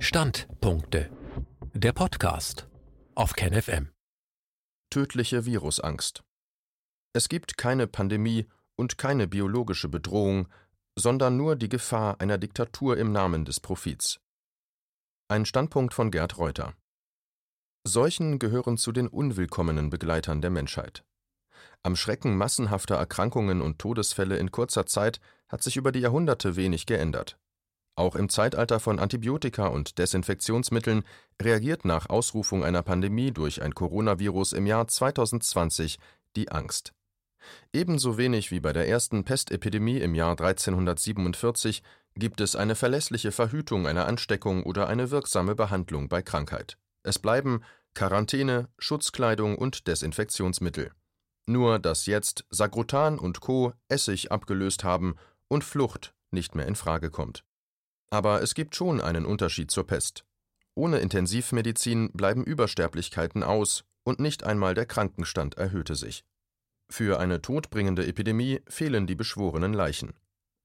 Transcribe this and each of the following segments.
Standpunkte. Der Podcast auf KenFM. Tödliche Virusangst. Es gibt keine Pandemie und keine biologische Bedrohung, sondern nur die Gefahr einer Diktatur im Namen des Profits. Ein Standpunkt von Gerd Reuter. Seuchen gehören zu den unwillkommenen Begleitern der Menschheit. Am Schrecken massenhafter Erkrankungen und Todesfälle in kurzer Zeit hat sich über die Jahrhunderte wenig geändert. Auch im Zeitalter von Antibiotika und Desinfektionsmitteln reagiert nach Ausrufung einer Pandemie durch ein Coronavirus im Jahr 2020 die Angst. Ebenso wenig wie bei der ersten Pestepidemie im Jahr 1347 gibt es eine verlässliche Verhütung einer Ansteckung oder eine wirksame Behandlung bei Krankheit. Es bleiben Quarantäne, Schutzkleidung und Desinfektionsmittel. Nur dass jetzt Sagrutan und Co. Essig abgelöst haben und Flucht nicht mehr in Frage kommt. Aber es gibt schon einen Unterschied zur Pest. Ohne Intensivmedizin bleiben Übersterblichkeiten aus und nicht einmal der Krankenstand erhöhte sich. Für eine todbringende Epidemie fehlen die beschworenen Leichen.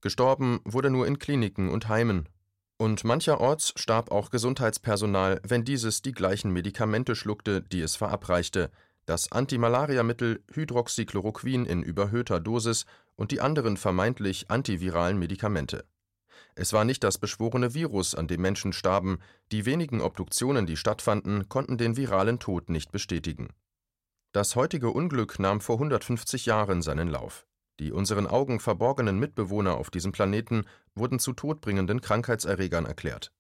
Gestorben wurde nur in Kliniken und Heimen. Und mancherorts starb auch Gesundheitspersonal, wenn dieses die gleichen Medikamente schluckte, die es verabreichte, das Antimalariamittel Hydroxychloroquin in überhöhter Dosis und die anderen vermeintlich antiviralen Medikamente. Es war nicht das beschworene Virus, an dem Menschen starben, die wenigen Obduktionen, die stattfanden, konnten den viralen Tod nicht bestätigen. Das heutige Unglück nahm vor 150 Jahren seinen Lauf. Die unseren Augen verborgenen Mitbewohner auf diesem Planeten wurden zu todbringenden Krankheitserregern erklärt.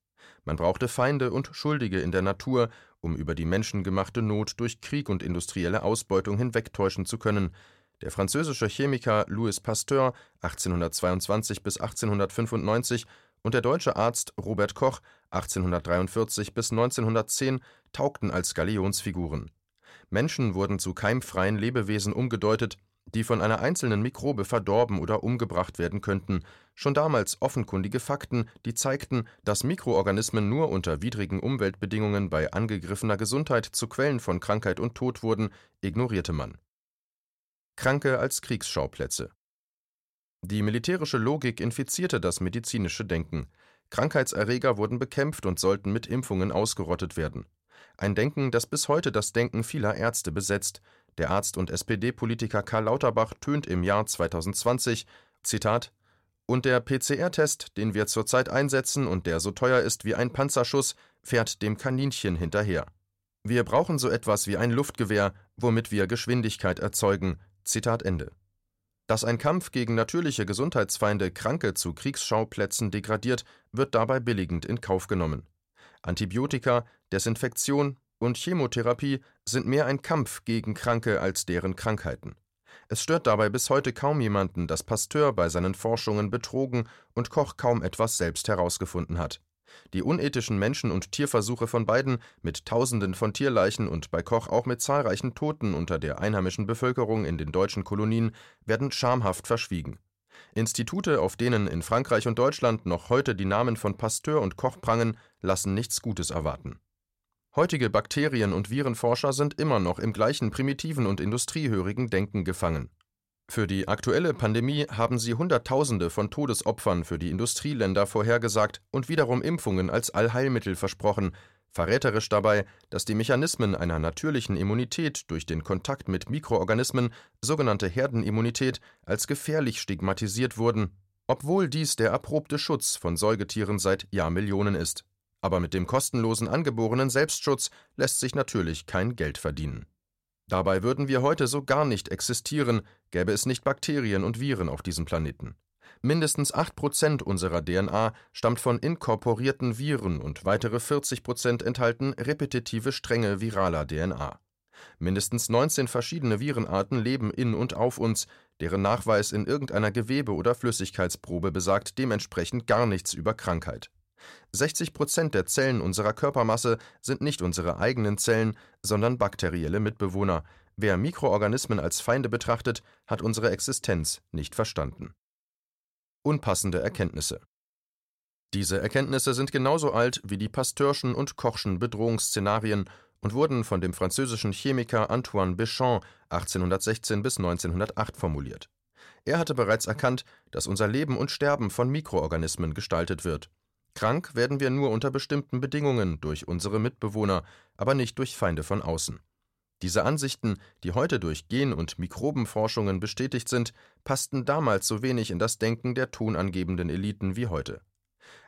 Man brauchte Feinde und Schuldige in der Natur, um über die menschengemachte Not durch Krieg und industrielle Ausbeutung hinwegtäuschen zu können. Der französische Chemiker Louis Pasteur 1822 bis 1895 und der deutsche Arzt Robert Koch 1843 bis 1910 taugten als Galionsfiguren. Menschen wurden zu keimfreien Lebewesen umgedeutet, die von einer einzelnen Mikrobe verdorben oder umgebracht werden könnten, schon damals offenkundige Fakten, die zeigten, dass Mikroorganismen nur unter widrigen Umweltbedingungen bei angegriffener Gesundheit zu Quellen von Krankheit und Tod wurden, ignorierte man. Kranke als Kriegsschauplätze. Die militärische Logik infizierte das medizinische Denken. Krankheitserreger wurden bekämpft und sollten mit Impfungen ausgerottet werden. Ein Denken, das bis heute das Denken vieler Ärzte besetzt, der Arzt und SPD-Politiker Karl Lauterbach tönt im Jahr 2020: Zitat, Und der PCR-Test, den wir zurzeit einsetzen und der so teuer ist wie ein Panzerschuss, fährt dem Kaninchen hinterher. Wir brauchen so etwas wie ein Luftgewehr, womit wir Geschwindigkeit erzeugen. Zitat Ende. Dass ein Kampf gegen natürliche Gesundheitsfeinde Kranke zu Kriegsschauplätzen degradiert, wird dabei billigend in Kauf genommen. Antibiotika, Desinfektion, und Chemotherapie sind mehr ein Kampf gegen Kranke als deren Krankheiten. Es stört dabei bis heute kaum jemanden, dass Pasteur bei seinen Forschungen betrogen und Koch kaum etwas selbst herausgefunden hat. Die unethischen Menschen- und Tierversuche von beiden, mit Tausenden von Tierleichen und bei Koch auch mit zahlreichen Toten unter der einheimischen Bevölkerung in den deutschen Kolonien, werden schamhaft verschwiegen. Institute, auf denen in Frankreich und Deutschland noch heute die Namen von Pasteur und Koch prangen, lassen nichts Gutes erwarten. Heutige Bakterien- und Virenforscher sind immer noch im gleichen primitiven und industriehörigen Denken gefangen. Für die aktuelle Pandemie haben sie Hunderttausende von Todesopfern für die Industrieländer vorhergesagt und wiederum Impfungen als Allheilmittel versprochen, verräterisch dabei, dass die Mechanismen einer natürlichen Immunität durch den Kontakt mit Mikroorganismen, sogenannte Herdenimmunität, als gefährlich stigmatisiert wurden, obwohl dies der erprobte Schutz von Säugetieren seit Jahrmillionen ist. Aber mit dem kostenlosen angeborenen Selbstschutz lässt sich natürlich kein Geld verdienen. Dabei würden wir heute so gar nicht existieren, gäbe es nicht Bakterien und Viren auf diesem Planeten. Mindestens 8% unserer DNA stammt von inkorporierten Viren und weitere 40% enthalten repetitive Stränge viraler DNA. Mindestens 19 verschiedene Virenarten leben in und auf uns, deren Nachweis in irgendeiner Gewebe- oder Flüssigkeitsprobe besagt dementsprechend gar nichts über Krankheit. 60 Prozent der Zellen unserer Körpermasse sind nicht unsere eigenen Zellen, sondern bakterielle Mitbewohner. Wer Mikroorganismen als Feinde betrachtet, hat unsere Existenz nicht verstanden. Unpassende Erkenntnisse Diese Erkenntnisse sind genauso alt wie die Pasteurschen und Kochschen Bedrohungsszenarien und wurden von dem französischen Chemiker Antoine Béchamp 1816 bis 1908 formuliert. Er hatte bereits erkannt, dass unser Leben und Sterben von Mikroorganismen gestaltet wird Krank werden wir nur unter bestimmten Bedingungen durch unsere Mitbewohner, aber nicht durch Feinde von außen. Diese Ansichten, die heute durch Gen- und Mikrobenforschungen bestätigt sind, passten damals so wenig in das Denken der tonangebenden Eliten wie heute.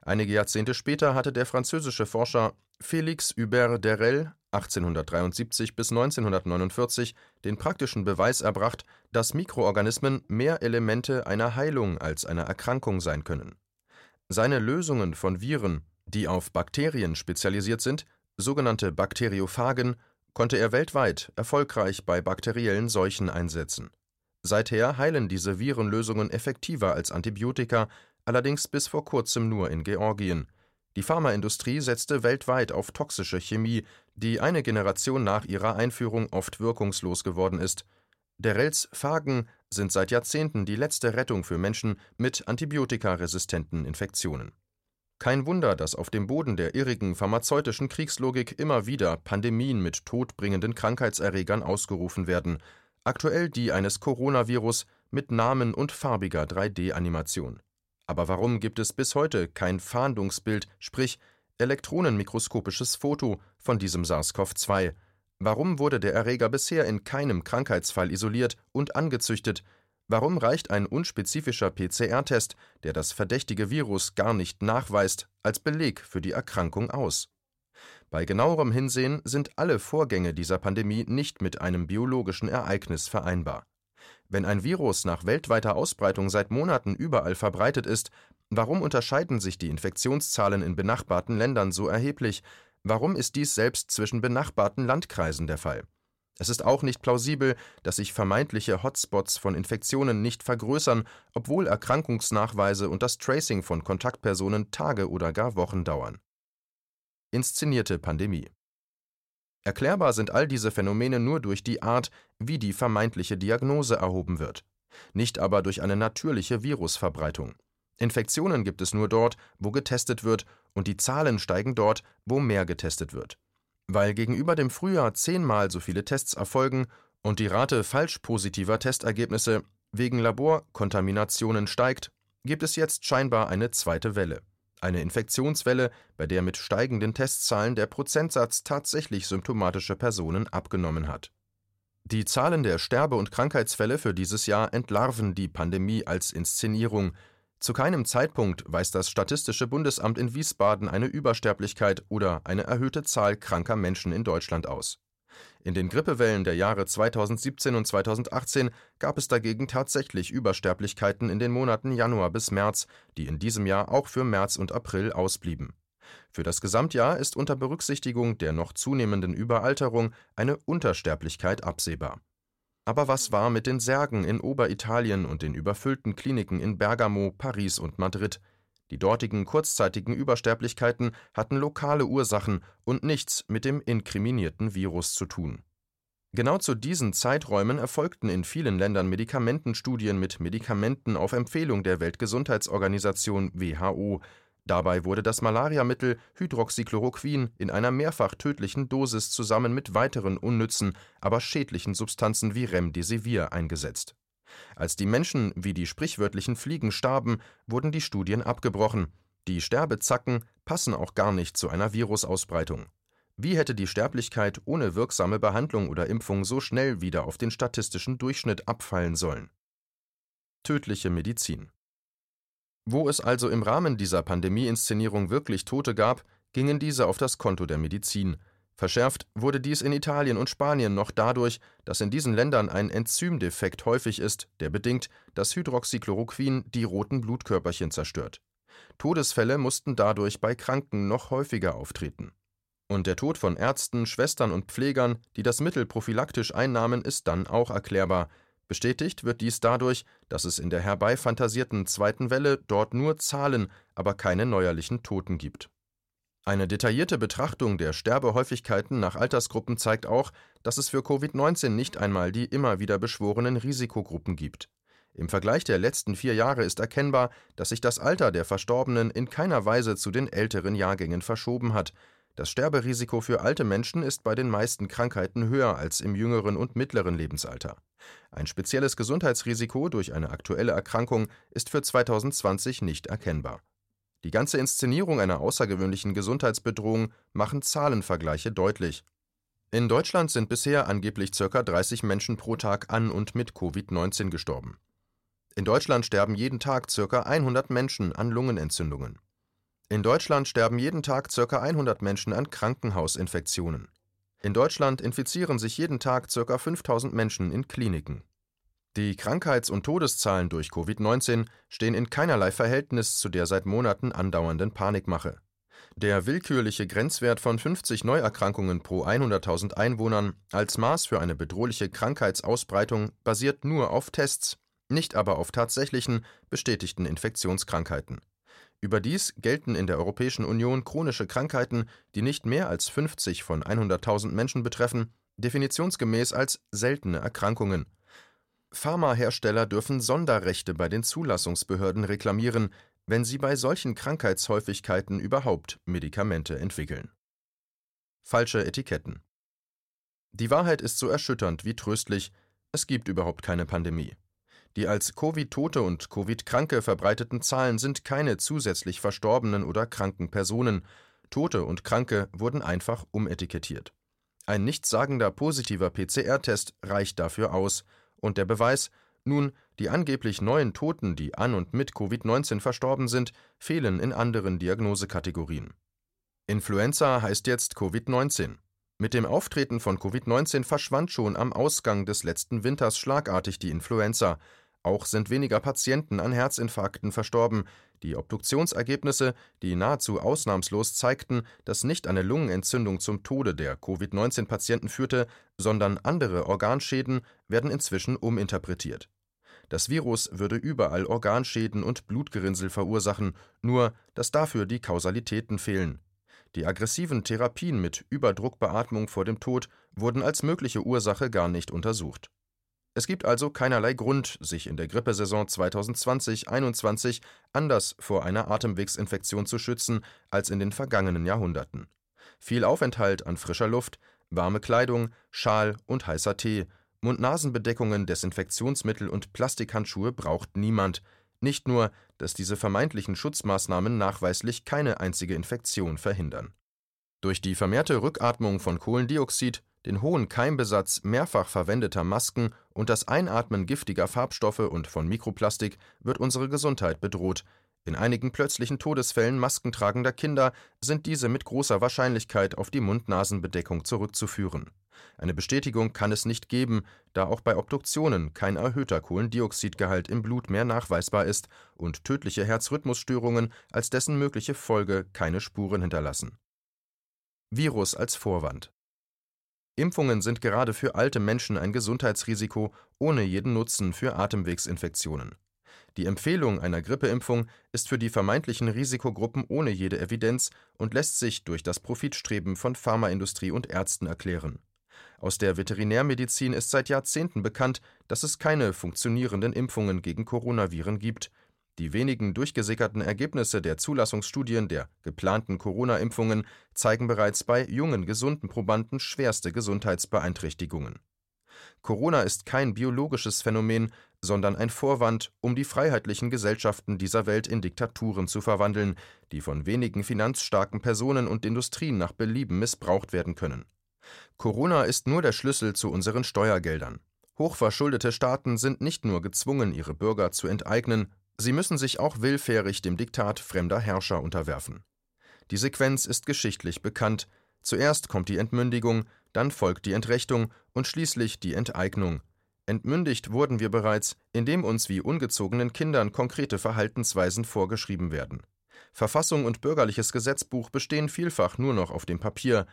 Einige Jahrzehnte später hatte der französische Forscher Félix Hubert Derel 1873 bis 1949 den praktischen Beweis erbracht, dass Mikroorganismen mehr Elemente einer Heilung als einer Erkrankung sein können. Seine Lösungen von Viren, die auf Bakterien spezialisiert sind, sogenannte Bakteriophagen, konnte er weltweit erfolgreich bei bakteriellen Seuchen einsetzen. Seither heilen diese Virenlösungen effektiver als Antibiotika, allerdings bis vor kurzem nur in Georgien. Die Pharmaindustrie setzte weltweit auf toxische Chemie, die eine Generation nach ihrer Einführung oft wirkungslos geworden ist. Derrells Phagen sind seit Jahrzehnten die letzte Rettung für Menschen mit antibiotikaresistenten Infektionen. Kein Wunder, dass auf dem Boden der irrigen pharmazeutischen Kriegslogik immer wieder Pandemien mit todbringenden Krankheitserregern ausgerufen werden, aktuell die eines Coronavirus mit Namen und farbiger 3D-Animation. Aber warum gibt es bis heute kein Fahndungsbild, sprich elektronenmikroskopisches Foto von diesem SARS-CoV-2? Warum wurde der Erreger bisher in keinem Krankheitsfall isoliert und angezüchtet, Warum reicht ein unspezifischer PCR-Test, der das verdächtige Virus gar nicht nachweist, als Beleg für die Erkrankung aus? Bei genauerem Hinsehen sind alle Vorgänge dieser Pandemie nicht mit einem biologischen Ereignis vereinbar. Wenn ein Virus nach weltweiter Ausbreitung seit Monaten überall verbreitet ist, warum unterscheiden sich die Infektionszahlen in benachbarten Ländern so erheblich? Warum ist dies selbst zwischen benachbarten Landkreisen der Fall? Es ist auch nicht plausibel, dass sich vermeintliche Hotspots von Infektionen nicht vergrößern, obwohl Erkrankungsnachweise und das Tracing von Kontaktpersonen Tage oder gar Wochen dauern. Inszenierte Pandemie Erklärbar sind all diese Phänomene nur durch die Art, wie die vermeintliche Diagnose erhoben wird, nicht aber durch eine natürliche Virusverbreitung. Infektionen gibt es nur dort, wo getestet wird, und die Zahlen steigen dort, wo mehr getestet wird. Weil gegenüber dem Frühjahr zehnmal so viele Tests erfolgen und die Rate falsch positiver Testergebnisse wegen Laborkontaminationen steigt, gibt es jetzt scheinbar eine zweite Welle. Eine Infektionswelle, bei der mit steigenden Testzahlen der Prozentsatz tatsächlich symptomatischer Personen abgenommen hat. Die Zahlen der Sterbe- und Krankheitsfälle für dieses Jahr entlarven die Pandemie als Inszenierung, zu keinem Zeitpunkt weist das Statistische Bundesamt in Wiesbaden eine Übersterblichkeit oder eine erhöhte Zahl kranker Menschen in Deutschland aus. In den Grippewellen der Jahre 2017 und 2018 gab es dagegen tatsächlich Übersterblichkeiten in den Monaten Januar bis März, die in diesem Jahr auch für März und April ausblieben. Für das Gesamtjahr ist unter Berücksichtigung der noch zunehmenden Überalterung eine Untersterblichkeit absehbar aber was war mit den Särgen in Oberitalien und den überfüllten Kliniken in Bergamo, Paris und Madrid? Die dortigen kurzzeitigen Übersterblichkeiten hatten lokale Ursachen und nichts mit dem inkriminierten Virus zu tun. Genau zu diesen Zeiträumen erfolgten in vielen Ländern Medikamentenstudien mit Medikamenten auf Empfehlung der Weltgesundheitsorganisation WHO, Dabei wurde das Malariamittel Hydroxychloroquin in einer mehrfach tödlichen Dosis zusammen mit weiteren unnützen, aber schädlichen Substanzen wie Remdesivir eingesetzt. Als die Menschen wie die sprichwörtlichen Fliegen starben, wurden die Studien abgebrochen. Die Sterbezacken passen auch gar nicht zu einer Virusausbreitung. Wie hätte die Sterblichkeit ohne wirksame Behandlung oder Impfung so schnell wieder auf den statistischen Durchschnitt abfallen sollen? Tödliche Medizin wo es also im Rahmen dieser Pandemie-Inszenierung wirklich Tote gab, gingen diese auf das Konto der Medizin. Verschärft wurde dies in Italien und Spanien noch dadurch, dass in diesen Ländern ein Enzymdefekt häufig ist, der bedingt, dass Hydroxychloroquin die roten Blutkörperchen zerstört. Todesfälle mussten dadurch bei Kranken noch häufiger auftreten. Und der Tod von Ärzten, Schwestern und Pflegern, die das Mittel prophylaktisch einnahmen, ist dann auch erklärbar, Bestätigt wird dies dadurch, dass es in der herbeifantasierten zweiten Welle dort nur Zahlen, aber keine neuerlichen Toten gibt. Eine detaillierte Betrachtung der Sterbehäufigkeiten nach Altersgruppen zeigt auch, dass es für Covid-19 nicht einmal die immer wieder beschworenen Risikogruppen gibt. Im Vergleich der letzten vier Jahre ist erkennbar, dass sich das Alter der Verstorbenen in keiner Weise zu den älteren Jahrgängen verschoben hat, das Sterberisiko für alte Menschen ist bei den meisten Krankheiten höher als im jüngeren und mittleren Lebensalter. Ein spezielles Gesundheitsrisiko durch eine aktuelle Erkrankung ist für 2020 nicht erkennbar. Die ganze Inszenierung einer außergewöhnlichen Gesundheitsbedrohung machen Zahlenvergleiche deutlich. In Deutschland sind bisher angeblich ca. 30 Menschen pro Tag an und mit Covid-19 gestorben. In Deutschland sterben jeden Tag ca. 100 Menschen an Lungenentzündungen. In Deutschland sterben jeden Tag ca. 100 Menschen an Krankenhausinfektionen. In Deutschland infizieren sich jeden Tag ca. 5000 Menschen in Kliniken. Die Krankheits- und Todeszahlen durch Covid-19 stehen in keinerlei Verhältnis zu der seit Monaten andauernden Panikmache. Der willkürliche Grenzwert von 50 Neuerkrankungen pro 100.000 Einwohnern als Maß für eine bedrohliche Krankheitsausbreitung basiert nur auf Tests, nicht aber auf tatsächlichen, bestätigten Infektionskrankheiten. Überdies gelten in der Europäischen Union chronische Krankheiten, die nicht mehr als 50 von 100.000 Menschen betreffen, definitionsgemäß als seltene Erkrankungen. Pharmahersteller dürfen Sonderrechte bei den Zulassungsbehörden reklamieren, wenn sie bei solchen Krankheitshäufigkeiten überhaupt Medikamente entwickeln. Falsche Etiketten. Die Wahrheit ist so erschütternd wie tröstlich, es gibt überhaupt keine Pandemie. Die als Covid-Tote und Covid-Kranke verbreiteten Zahlen sind keine zusätzlich verstorbenen oder kranken Personen. Tote und Kranke wurden einfach umetikettiert. Ein nichtssagender positiver PCR-Test reicht dafür aus. Und der Beweis, nun, die angeblich neuen Toten, die an und mit Covid-19 verstorben sind, fehlen in anderen Diagnosekategorien. Influenza heißt jetzt Covid-19. Mit dem Auftreten von Covid-19 verschwand schon am Ausgang des letzten Winters schlagartig die Influenza. Auch sind weniger Patienten an Herzinfarkten verstorben. Die Obduktionsergebnisse, die nahezu ausnahmslos zeigten, dass nicht eine Lungenentzündung zum Tode der Covid-19-Patienten führte, sondern andere Organschäden, werden inzwischen uminterpretiert. Das Virus würde überall Organschäden und Blutgerinnsel verursachen, nur dass dafür die Kausalitäten fehlen. Die aggressiven Therapien mit Überdruckbeatmung vor dem Tod wurden als mögliche Ursache gar nicht untersucht. Es gibt also keinerlei Grund, sich in der Grippesaison 2020-21 anders vor einer Atemwegsinfektion zu schützen als in den vergangenen Jahrhunderten. Viel Aufenthalt an frischer Luft, warme Kleidung, Schal und heißer Tee Mund-Nasen-Bedeckungen, Desinfektionsmittel und Plastikhandschuhe braucht niemand, nicht nur, dass diese vermeintlichen Schutzmaßnahmen nachweislich keine einzige Infektion verhindern. Durch die vermehrte Rückatmung von Kohlendioxid, den hohen Keimbesatz mehrfach verwendeter Masken und das Einatmen giftiger Farbstoffe und von Mikroplastik wird unsere Gesundheit bedroht. In einigen plötzlichen Todesfällen maskentragender Kinder sind diese mit großer Wahrscheinlichkeit auf die Mund-Nasen-Bedeckung zurückzuführen. Eine Bestätigung kann es nicht geben, da auch bei Obduktionen kein erhöhter Kohlendioxidgehalt im Blut mehr nachweisbar ist und tödliche Herzrhythmusstörungen als dessen mögliche Folge keine Spuren hinterlassen. Virus als Vorwand Impfungen sind gerade für alte Menschen ein Gesundheitsrisiko ohne jeden Nutzen für Atemwegsinfektionen. Die Empfehlung einer Grippeimpfung ist für die vermeintlichen Risikogruppen ohne jede Evidenz und lässt sich durch das Profitstreben von Pharmaindustrie und Ärzten erklären. Aus der Veterinärmedizin ist seit Jahrzehnten bekannt, dass es keine funktionierenden Impfungen gegen Coronaviren gibt. Die wenigen durchgesickerten Ergebnisse der Zulassungsstudien der geplanten Corona-Impfungen zeigen bereits bei jungen, gesunden Probanden schwerste Gesundheitsbeeinträchtigungen. Corona ist kein biologisches Phänomen, sondern ein Vorwand, um die freiheitlichen Gesellschaften dieser Welt in Diktaturen zu verwandeln, die von wenigen finanzstarken Personen und Industrien nach Belieben missbraucht werden können. Corona ist nur der Schlüssel zu unseren Steuergeldern. Hochverschuldete Staaten sind nicht nur gezwungen, ihre Bürger zu enteignen, sie müssen sich auch willfährig dem Diktat fremder Herrscher unterwerfen. Die Sequenz ist geschichtlich bekannt. Zuerst kommt die Entmündigung, dann folgt die Entrechtung und schließlich die Enteignung. Entmündigt wurden wir bereits, indem uns wie ungezogenen Kindern konkrete Verhaltensweisen vorgeschrieben werden. Verfassung und bürgerliches Gesetzbuch bestehen vielfach nur noch auf dem Papier,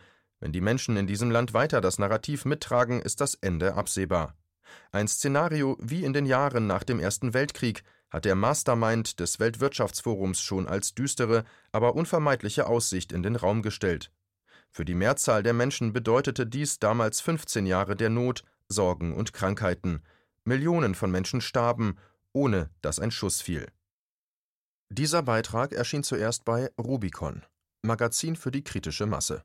wenn die Menschen in diesem Land weiter das Narrativ mittragen, ist das Ende absehbar. Ein Szenario wie in den Jahren nach dem Ersten Weltkrieg hat der Mastermind des Weltwirtschaftsforums schon als düstere, aber unvermeidliche Aussicht in den Raum gestellt. Für die Mehrzahl der Menschen bedeutete dies damals 15 Jahre der Not, Sorgen und Krankheiten. Millionen von Menschen starben, ohne dass ein Schuss fiel. Dieser Beitrag erschien zuerst bei Rubicon, Magazin für die kritische Masse.